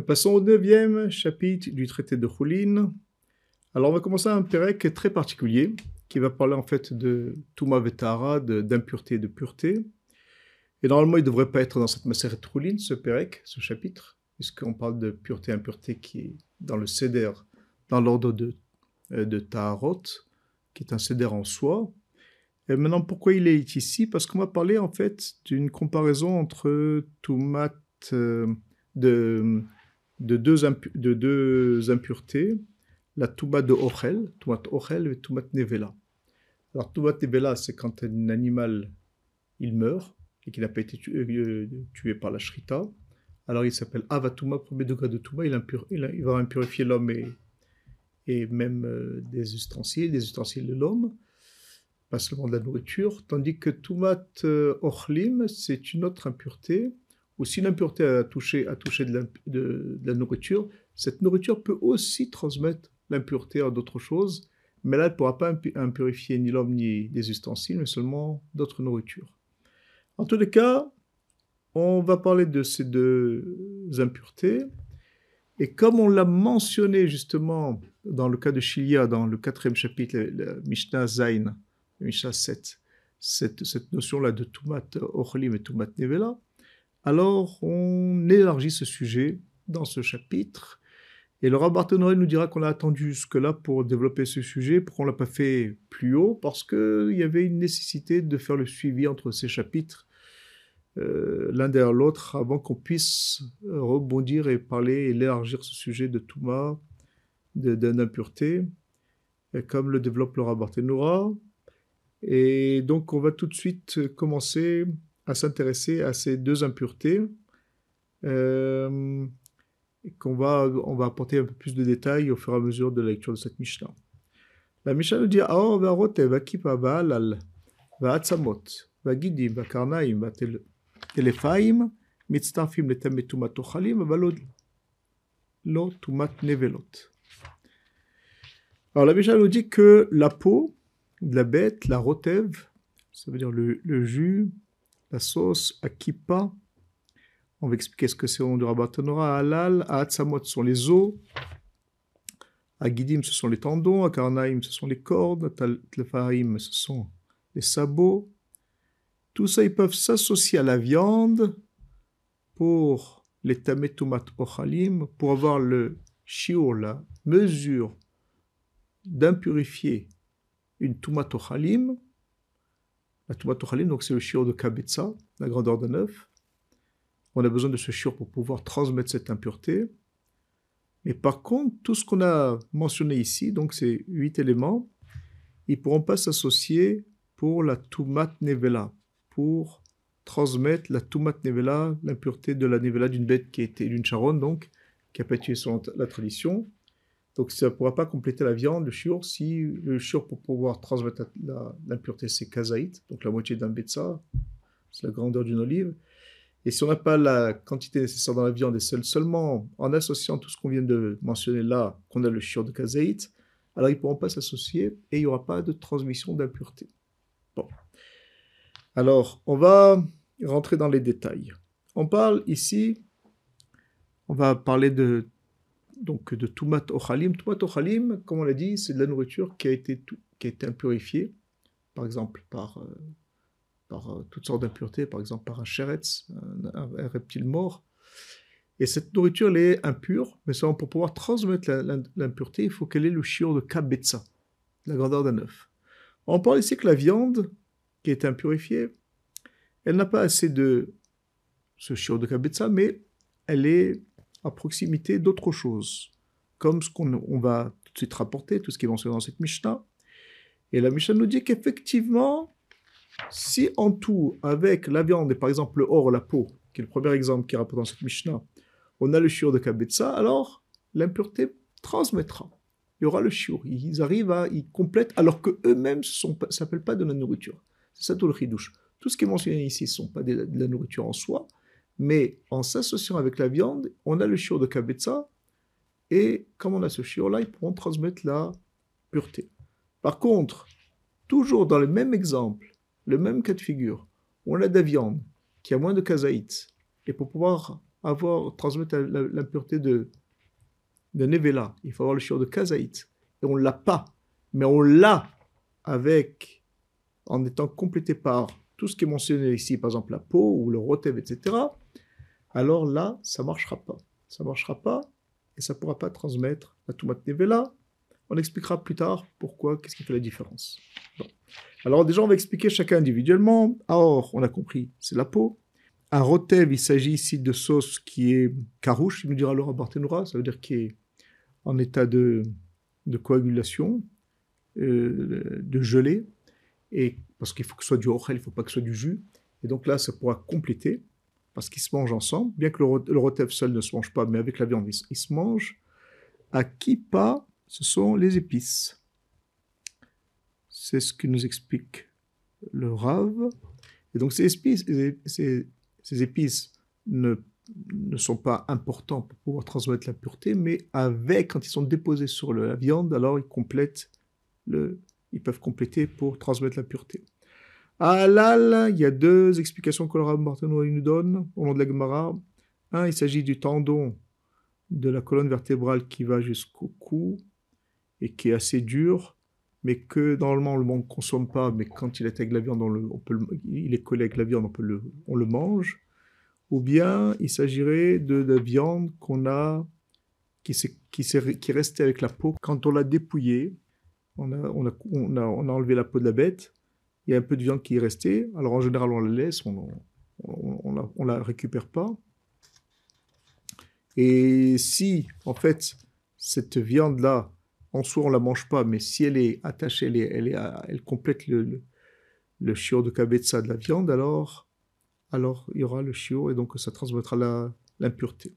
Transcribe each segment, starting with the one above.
Passons au neuvième chapitre du traité de Choulin. Alors on va commencer un pérec très particulier qui va parler en fait de Touma Vetara, d'impureté et de pureté. Et normalement il ne devrait pas être dans cette Maseret Choulin, ce pérec, ce chapitre, puisqu'on parle de pureté et impureté qui est dans le Seder, dans l'ordre de, euh, de Taharot, qui est un Seder en soi. Et maintenant pourquoi il est ici? Parce qu'on va parler en fait d'une comparaison entre Toumat euh, de de deux, de deux impuretés, la touba de Ochel, toumat Ochel et toumat Nevela. Alors toumat Nevela, c'est quand un animal il meurt et qu'il n'a pas été euh, tué, par la shrita. Alors il s'appelle Avatuma, premier degré de Touma, il, il, va impurifier l'homme et, et même euh, des ustensiles, des ustensiles de l'homme, pas seulement de la nourriture, tandis que Toumat euh, Ochlim, c'est une autre impureté ou si l'impureté a touché, de, la, nourriture, cette nourriture peut aussi transmettre l'impureté à d'autres choses, mais là, elle ne pourra pas impurifier ni l'homme ni des ustensiles, mais seulement d'autres nourritures. En tous les cas, on va parler de ces deux impuretés. Et comme on l'a mentionné justement dans le cas de Shilia, dans le quatrième chapitre, la Mishnah Zain, Mishnah 7, cette, notion-là de Tumat Ochlim et Tumat Nevela, alors, on élargit ce sujet dans ce chapitre. Et le rabbin nous dira qu'on a attendu jusque-là pour développer ce sujet, pourquoi on ne l'a pas fait plus haut, parce qu'il y avait une nécessité de faire le suivi entre ces chapitres, euh, l'un derrière l'autre, avant qu'on puisse rebondir et parler et élargir ce sujet de Touma, d'impureté, comme le développe le rabbin Et donc, on va tout de suite commencer à s'intéresser à ces deux impuretés euh, qu'on va, on va apporter un peu plus de détails au fur et à mesure de la lecture de cette Mishnah. La Mishnah nous dit Aor varote vakipa va'alal va'atzamot vagidim va'karnaim va'telefaim mitztarfim letem tumat ochalim valod lo tumat nevelot. Alors la Mishnah nous dit que la peau de la bête, la rotev, ça veut dire le, le jus, la sauce à kippa. On va expliquer ce que c'est au nom du Tanora. Halal, à Hatzamot, ce sont les os. À Gidim, ce sont les tendons. À Karnaim, ce sont les cordes. À ce sont les sabots. Tout ça, ils peuvent s'associer à la viande pour les tametumat pour avoir le shiur, la mesure d'impurifier une tumat ochalim, la donc c'est le shiur de Kabetza, la grandeur d'un œuf. On a besoin de ce shiur pour pouvoir transmettre cette impureté. Mais par contre, tout ce qu'on a mentionné ici, donc ces huit éléments, ils ne pourront pas s'associer pour la Tumat Nevela, pour transmettre la Tumat Nevela, l'impureté de la Nevela d'une bête qui était d'une charonne, donc, qui a pas selon la tradition. Donc ça ne pourra pas compléter la viande, le shiur, si le shiur pour pouvoir transmettre l'impureté c'est kazaït, donc la moitié d'un betsa, c'est la grandeur d'une olive. Et si on n'a pas la quantité nécessaire dans la viande et seulement en associant tout ce qu'on vient de mentionner là, qu'on a le shiur de kazaït, alors ils ne pourront pas s'associer et il n'y aura pas de transmission d'impureté. Bon. Alors, on va rentrer dans les détails. On parle ici, on va parler de donc de Tumat Ochalim. Tumat Ochalim, comme on l'a dit, c'est de la nourriture qui a été, qui a été impurifiée, par exemple par, euh, par euh, toutes sortes d'impuretés, par exemple par un sheretz, un, reptile mort. Et cette nourriture, elle est impure, mais pour pouvoir transmettre l'impureté, il faut qu'elle ait le chiot de kabetza, la grandeur d'un œuf. On parle ici que la viande qui est impurifiée, elle n'a pas assez de ce chiot de kabetza, mais elle est à proximité d'autres choses, comme ce qu'on va tout de suite rapporter, tout ce qui est mentionné dans cette Mishnah. Et la Mishnah nous dit qu'effectivement, si en tout, avec la viande et par exemple le or, la peau, qui est le premier exemple qui est rapporté dans cette Mishnah, on a le shiur de Kabetza, alors l'impureté transmettra. Il y aura le shiur. Ils arrivent à, ils complètent, alors que eux-mêmes ne s'appellent pas de la nourriture. C'est ça tout le chidouche. Tout ce qui est mentionné ici ne sont pas de la nourriture en soi, mais en s'associant avec la viande, on a le shiur de kabetza, et comme on a ce shiur-là, ils pourront transmettre la pureté. Par contre, toujours dans le même exemple, le même cas de figure, on a de la viande qui a moins de kazaït, et pour pouvoir avoir, transmettre l'impureté de, de Nevela, il faut avoir le shiur de Kazaït. Et on ne l'a pas, mais on l'a avec, en étant complété par tout ce qui est mentionné ici, par exemple la peau ou le rotev, etc. Alors là, ça ne marchera pas. Ça ne marchera pas et ça ne pourra pas transmettre la Tumat Nevela. On expliquera plus tard pourquoi, qu'est-ce qui fait la différence. Alors déjà, on va expliquer chacun individuellement. Or, on a compris, c'est la peau. Un rotev, il s'agit ici de sauce qui est carouche, il nous dira Laura Barthénoura, ça veut dire qui est en état de, de coagulation, euh, de gelée, et parce qu'il faut que ce soit du rochel, il ne faut pas que ce soit du jus. Et donc là, ça pourra compléter, parce qu'ils se mangent ensemble, bien que le, rotev seul ne se mange pas, mais avec la viande, il, se mange. À qui pas, ce sont les épices. C'est ce que nous explique le Rave. Et donc ces épices, ces, ces épices ne, sont pas importants pour pouvoir transmettre la pureté, mais avec, quand ils sont déposés sur la viande, alors ils complètent le, ils peuvent compléter pour transmettre la pureté. À l'al, il y a deux explications que le Rav nous donne au nom de la Gemara. Un, il s'agit du tendon de la colonne vertébrale qui va jusqu'au cou et qui est assez dur, mais que normalement le monde ne consomme pas, mais quand il est la viande, on, peut il est collé avec la viande, on, le, on le mange. Ou bien il s'agirait de la viande qu'on a, qui, est, restée avec la peau quand on l'a dépouillée. On on, on, on a enlevé la peau de la bête, il y a un peu de viande qui est restée. Alors en général, on la laisse, on ne la, récupère pas. Et si, en fait, cette viande-là, en soi, on la mange pas, mais si elle est attachée, elle, elle, est, elle complète le, le, chiot de kabetza de la viande, alors, alors il y aura le chiot et donc ça transmettra l'impureté.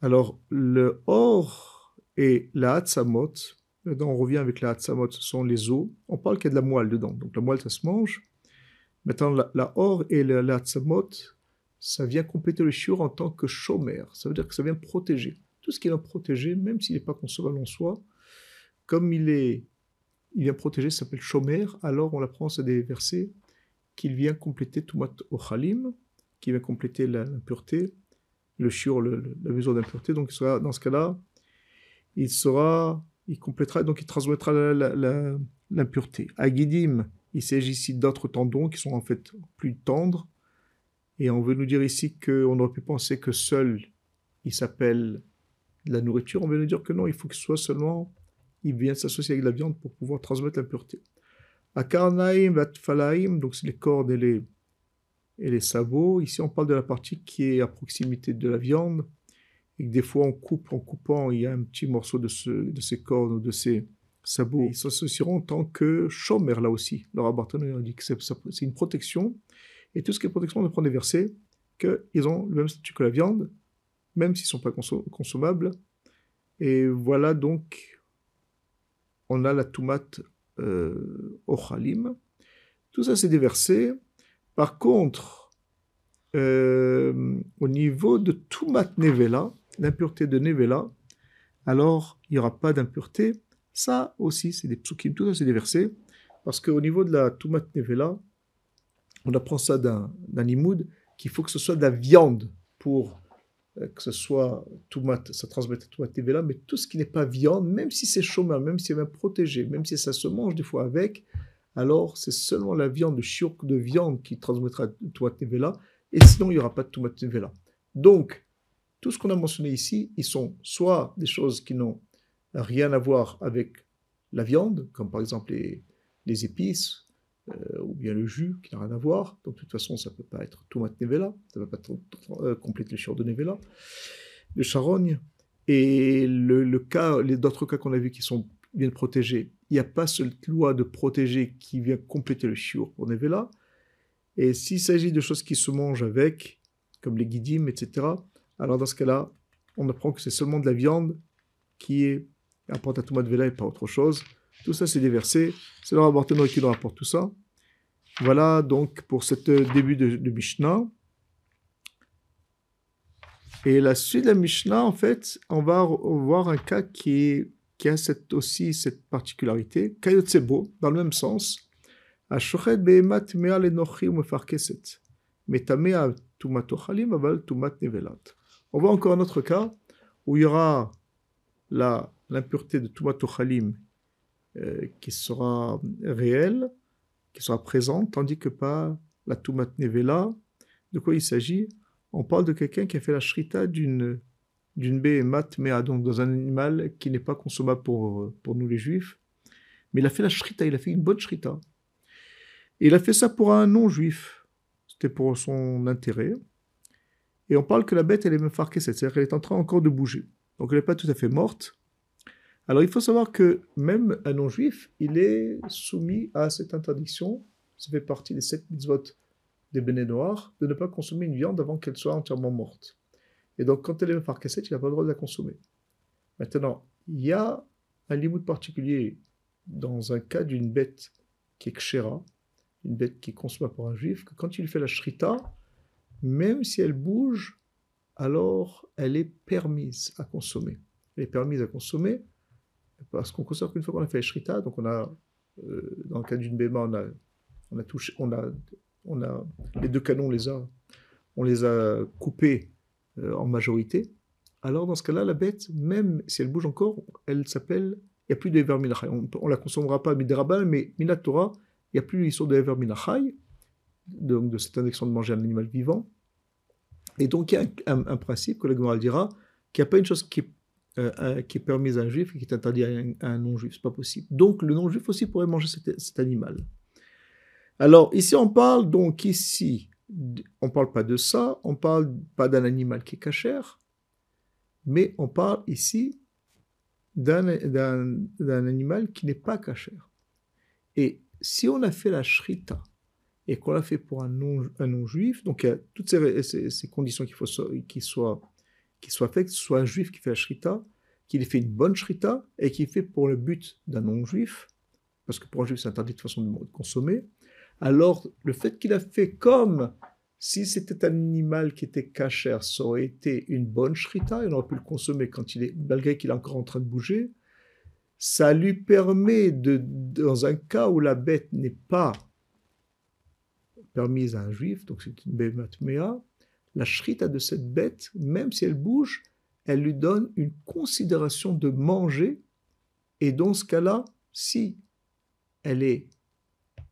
Alors, le or et la hatsamot, on revient avec la hatsamot, ce sont les os. On parle qu'il y a de la moelle dedans. Donc la moelle, ça se mange. Maintenant, la, or et la, la hatsamot, ça vient compléter le shiur en tant que chômeur. Ça veut dire que ça vient protéger. Tout ce qui vient protéger, même s'il n'est pas consommable en soi, comme il est, il vient protéger, ça s'appelle chômeur, alors on l'apprend, c'est des versets qu'il vient compléter Tumat Ochalim, qui vient compléter l'impureté, le shiur, la mesure d'impureté. Donc sera, dans ce cas-là, il sera il donc il transmettra l'impureté. À Guidim, il s'agit ici d'autres tendons qui sont en fait plus tendres. Et on veut nous dire ici qu'on aurait pu penser que seul il s'appelle la nourriture. On veut nous dire que non, il faut que ce soit seulement, il vient s'associer avec la viande pour pouvoir transmettre l'impureté. À Karnaim, Vatfalaim, donc c'est les cordes et les, et les sabots. Ici, on parle de la partie qui est à proximité de la viande et que des fois on coupe, en coupant, il y a un petit morceau de, ce, de ces cornes ou de ces sabots. Ils s'associeront en tant que chômeur là aussi. Laura Barton a dit que c'est une protection. Et tout ce qui est protection, on apprend des versets qu'ils ont le même statut que la viande, même s'ils ne sont pas consommables. Et voilà donc, on a la tomate euh, ochalim. Tout ça, c'est des versets. Par contre, euh, au niveau de Tumat Nevela, l'impureté de Nevela, alors il n'y aura pas d'impureté. Ça aussi, c'est des psukim, tout ça, c'est des versets. Parce qu'au niveau de la Tumat Nevela, on apprend ça d'un imoud, qu'il faut que ce soit de la viande pour euh, que ce soit Tumat, ça transmet Tumat Nevela, mais tout ce qui n'est pas viande, même si c'est chômeur, même si c'est même protégé, même si ça se mange des fois avec, alors c'est seulement la viande, le chiok de viande qui transmettra Tumat Nevela, et sinon il n'y aura pas de Tumat Nevela. Donc, tout ce qu'on a mentionné ici, ils sont soit des choses qui n'ont rien à voir avec la viande, comme par exemple les, épices, euh, ou bien le jus, qui n'a rien à voir. Donc de toute façon, ça ne peut pas être tomate nevela, ça ne va pas euh, compléter le de nevela. Le charogne, et le, cas, les d'autres cas qu'on a vus qui sont bien protégés, il n'y a pas cette loi de protéger qui vient compléter le shiur pour nevela. Et s'il s'agit de choses qui se mangent avec, comme les guidim, etc., alors dans ce cas-là, on apprend que c'est seulement de la viande qui est apporte à Touma de Vela et pas autre chose. Tout ça, c'est des. C'est le rapporteur qui nous rapporte tout ça. Voilà donc pour ce début de, Mishnah. Et la suite de la Mishnah, en fait, on va voir un cas qui, qui a aussi cette particularité. Kayotsebo, dans le même sens. mais tamea tumat ochalim aval tumat nevelat. On voit encore un autre cas où il y aura l'impureté de tumat ochalim euh, qui sera réelle, qui sera présente, tandis que pas la tumat nevela. De quoi il s'agit? On parle de quelqu'un qui a fait la shrita d'une d'une béhémat, mais donc dans un animal qui n'est pas consommable pour, pour nous les juifs. Mais il a fait la shrita, il a fait une bonne shrita. Et il a fait ça pour un non-juif. C'était pour son intérêt. Et on parle que la bête, elle est même farquée, c'est-à-dire qu'elle est en train encore de bouger. Donc elle n'est pas tout à fait morte. Alors il faut savoir que même un non-juif, il est soumis à cette interdiction. Ça fait partie des sept mitzvot des béné noirs de ne pas consommer une viande avant qu'elle soit entièrement morte. Et donc quand elle est farquée, il n'a pas le droit de la consommer. Maintenant, il y a un limite particulier dans un cas d'une bête qui est kshera, une bête qui est consommée par un juif, que quand il fait la shrita, même si elle bouge, alors elle est permise à consommer. Elle est permise à consommer parce qu'on considère qu'une fois qu'on a fait la shrita, donc on a, euh, dans le cas d'une béma, on a, on a touché, on a, on a, les deux canons, on les a, on les a coupés euh, en majorité. Alors dans ce cas-là, la bête, même si elle bouge encore, elle s'appelle il n'y a plus de. On ne la consommera pas Midraban, mais Minatora, il n'y a plus l'histoire de Ever Minachai, donc de cette interdiction de manger un animal vivant. Et donc il y a un, principe que le Gemara dira qu'il n'y a pas une chose qui est, euh, qui est permise à un juif et qui est interdite à un, non-juif. C'est pas possible. Donc le non-juif aussi pourrait manger cet, animal. Alors ici on parle donc ici, on parle pas de ça, on parle pas d'un animal qui est cachère, mais on parle ici d'un animal qui n'est pas cachère. Et si on a fait la shrita et qu'on l'a fait pour un non-juif, donc il y a toutes ces, conditions qu'il faut qu'il soit, qu'il soit fait, que ce soit un juif qui fait la shrita, qu'il ait fait une bonne shrita et qu'il fait pour le but d'un non-juif, parce que pour un juif c'est interdit de façon de consommer, alors le fait qu'il a fait comme si c'était un animal qui était cachère, ça aurait été une bonne shrita, et on aurait pu le consommer quand il est, malgré qu'il est encore en train de bouger. Ça lui permet de, dans un cas où la bête n'est pas permise à un juif, donc c'est une bématmea, la shrita de cette bête, même si elle bouge, elle lui donne une considération de manger, et dans ce cas-là, si elle est,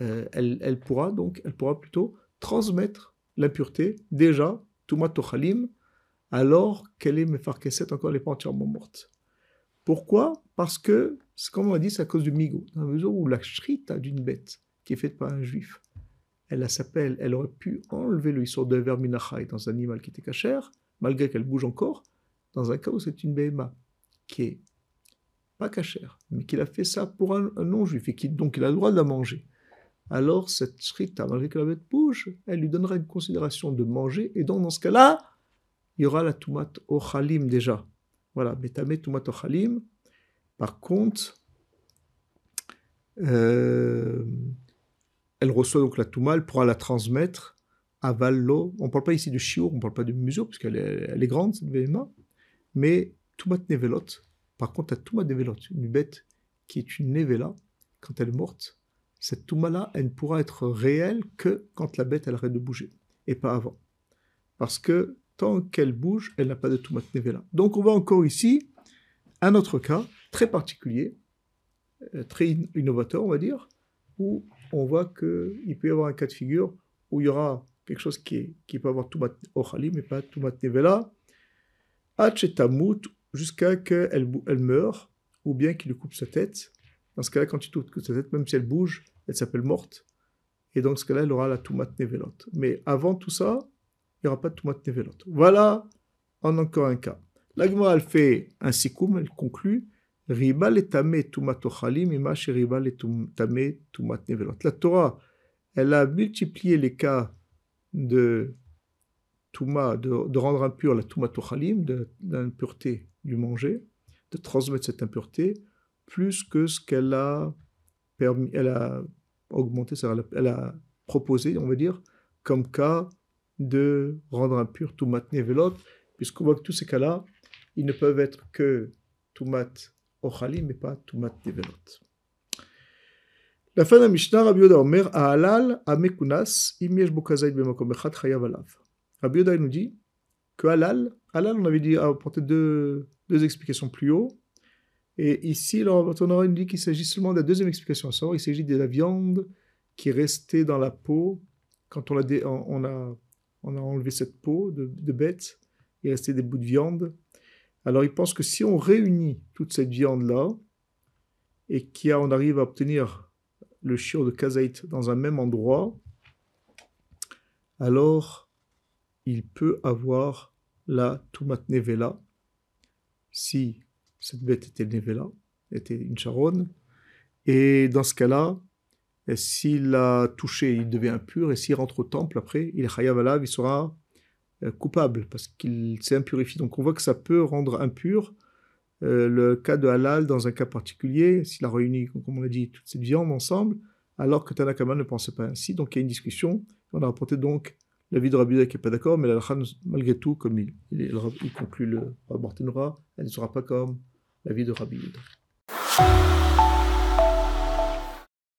euh, elle, pourra donc, elle pourra plutôt transmettre l'impureté, déjà, Tumat Tochalim, alors qu'elle est Mefarkeset, encore elle n'est pas entièrement morte. Pourquoi? Parce que, comme on a dit, c'est à cause du migo. Dans la mesure où la shrita d'une bête, qui est faite par un juif, elle s'appelle, elle aurait pu enlever le histoire de verminachai dans un animal qui était cachère, malgré qu'elle bouge encore, dans un cas où c'est une béma qui est pas cachère, mais qu'il a fait ça pour un, non-juif et donc il a le droit de la manger alors cette shrita, malgré que la bête bouge, elle lui donnera une considération de manger, et donc dans ce cas-là, il y aura la tumat ochalim déjà. Voilà, betame tumat ochalim. Par contre, euh, elle reçoit donc la touma, elle pourra la transmettre à Vallo. On ne parle pas ici de chiour, on ne parle pas de mesure, parce qu'elle est, elle est grande, cette VMA, mais tumat nevelot. Par contre, la tumat nevelot, une bête qui est une nevela, quand elle est morte, cette touma-là, elle ne pourra être réelle que quand la bête elle arrête de bouger, et pas avant. Parce que tant qu'elle bouge, elle n'a pas de touma nevela. Donc on voit encore ici un autre cas très particulier, euh, très innovateur, on va dire, où on voit qu'il peut y avoir un cas de figure où il y aura quelque chose qui, peut avoir tumat ochali, mais pas tumat nevela, hachetamut, jusqu'à qu'elle elle meure, ou bien qu'il lui coupe sa tête. Dans ce cas-là, quand tu coupes sa tête, même si elle bouge, elle s'appelle morte. Et dans ce cas-là, elle aura la Toumat Nevelot. Mais avant tout ça, il n'y aura pas de Toumat Nevelot. Voilà en encore un cas. L'Agma, elle fait un sikoum, elle conclut Riba letame tumat ochalim, ima riba letame tumat nevelot. La Torah, elle a multiplié les cas de tuma, de, de rendre impur la tumat ochalim, de, l'impureté du manger, de transmettre cette impureté, plus que ce qu'elle a elle a augmenté, elle a proposé, on va dire, comme cas de rendre impur Toumat Nevelot, puisqu'on voit que tous ces cas-là, ils ne peuvent être que Toumat Ochali, mais pas Toumat Nevelot. La fin de la Mishnah, Rabbi Yoda Omer, dit que Halal, on avait dit, apporter deux, explications plus haut. Et ici, on aura dit qu'il s'agit seulement de la deuxième explication à il s'agit de la viande qui est restée dans la peau quand on a, enlevé cette peau de bête, il restait des bouts de viande. Alors il pense que si on réunit toute cette viande-là, et qu'on arrive à obtenir le shiur de kazaït dans un même endroit, alors il peut avoir la tumat nevela, si cette bête était nevela, était une charonne, et dans ce cas-là, s'il l'a touché, il devient impur, et s'il rentre au temple après, il est il sera coupable, parce qu'il s'est impurifié. Donc on voit que ça peut rendre impur euh, le cas de halal dans un cas particulier, s'il a réuni, comme on l'a dit, toute cette viande ensemble, alors que Tanakama ne pensait pas ainsi. Donc il y a une discussion. On a rapporté donc l'avis de Rabbi qui n'est pas d'accord, mais la malgré tout, comme il, conclut le Rabbi elle ne sera pas comme l'avis de Rabbi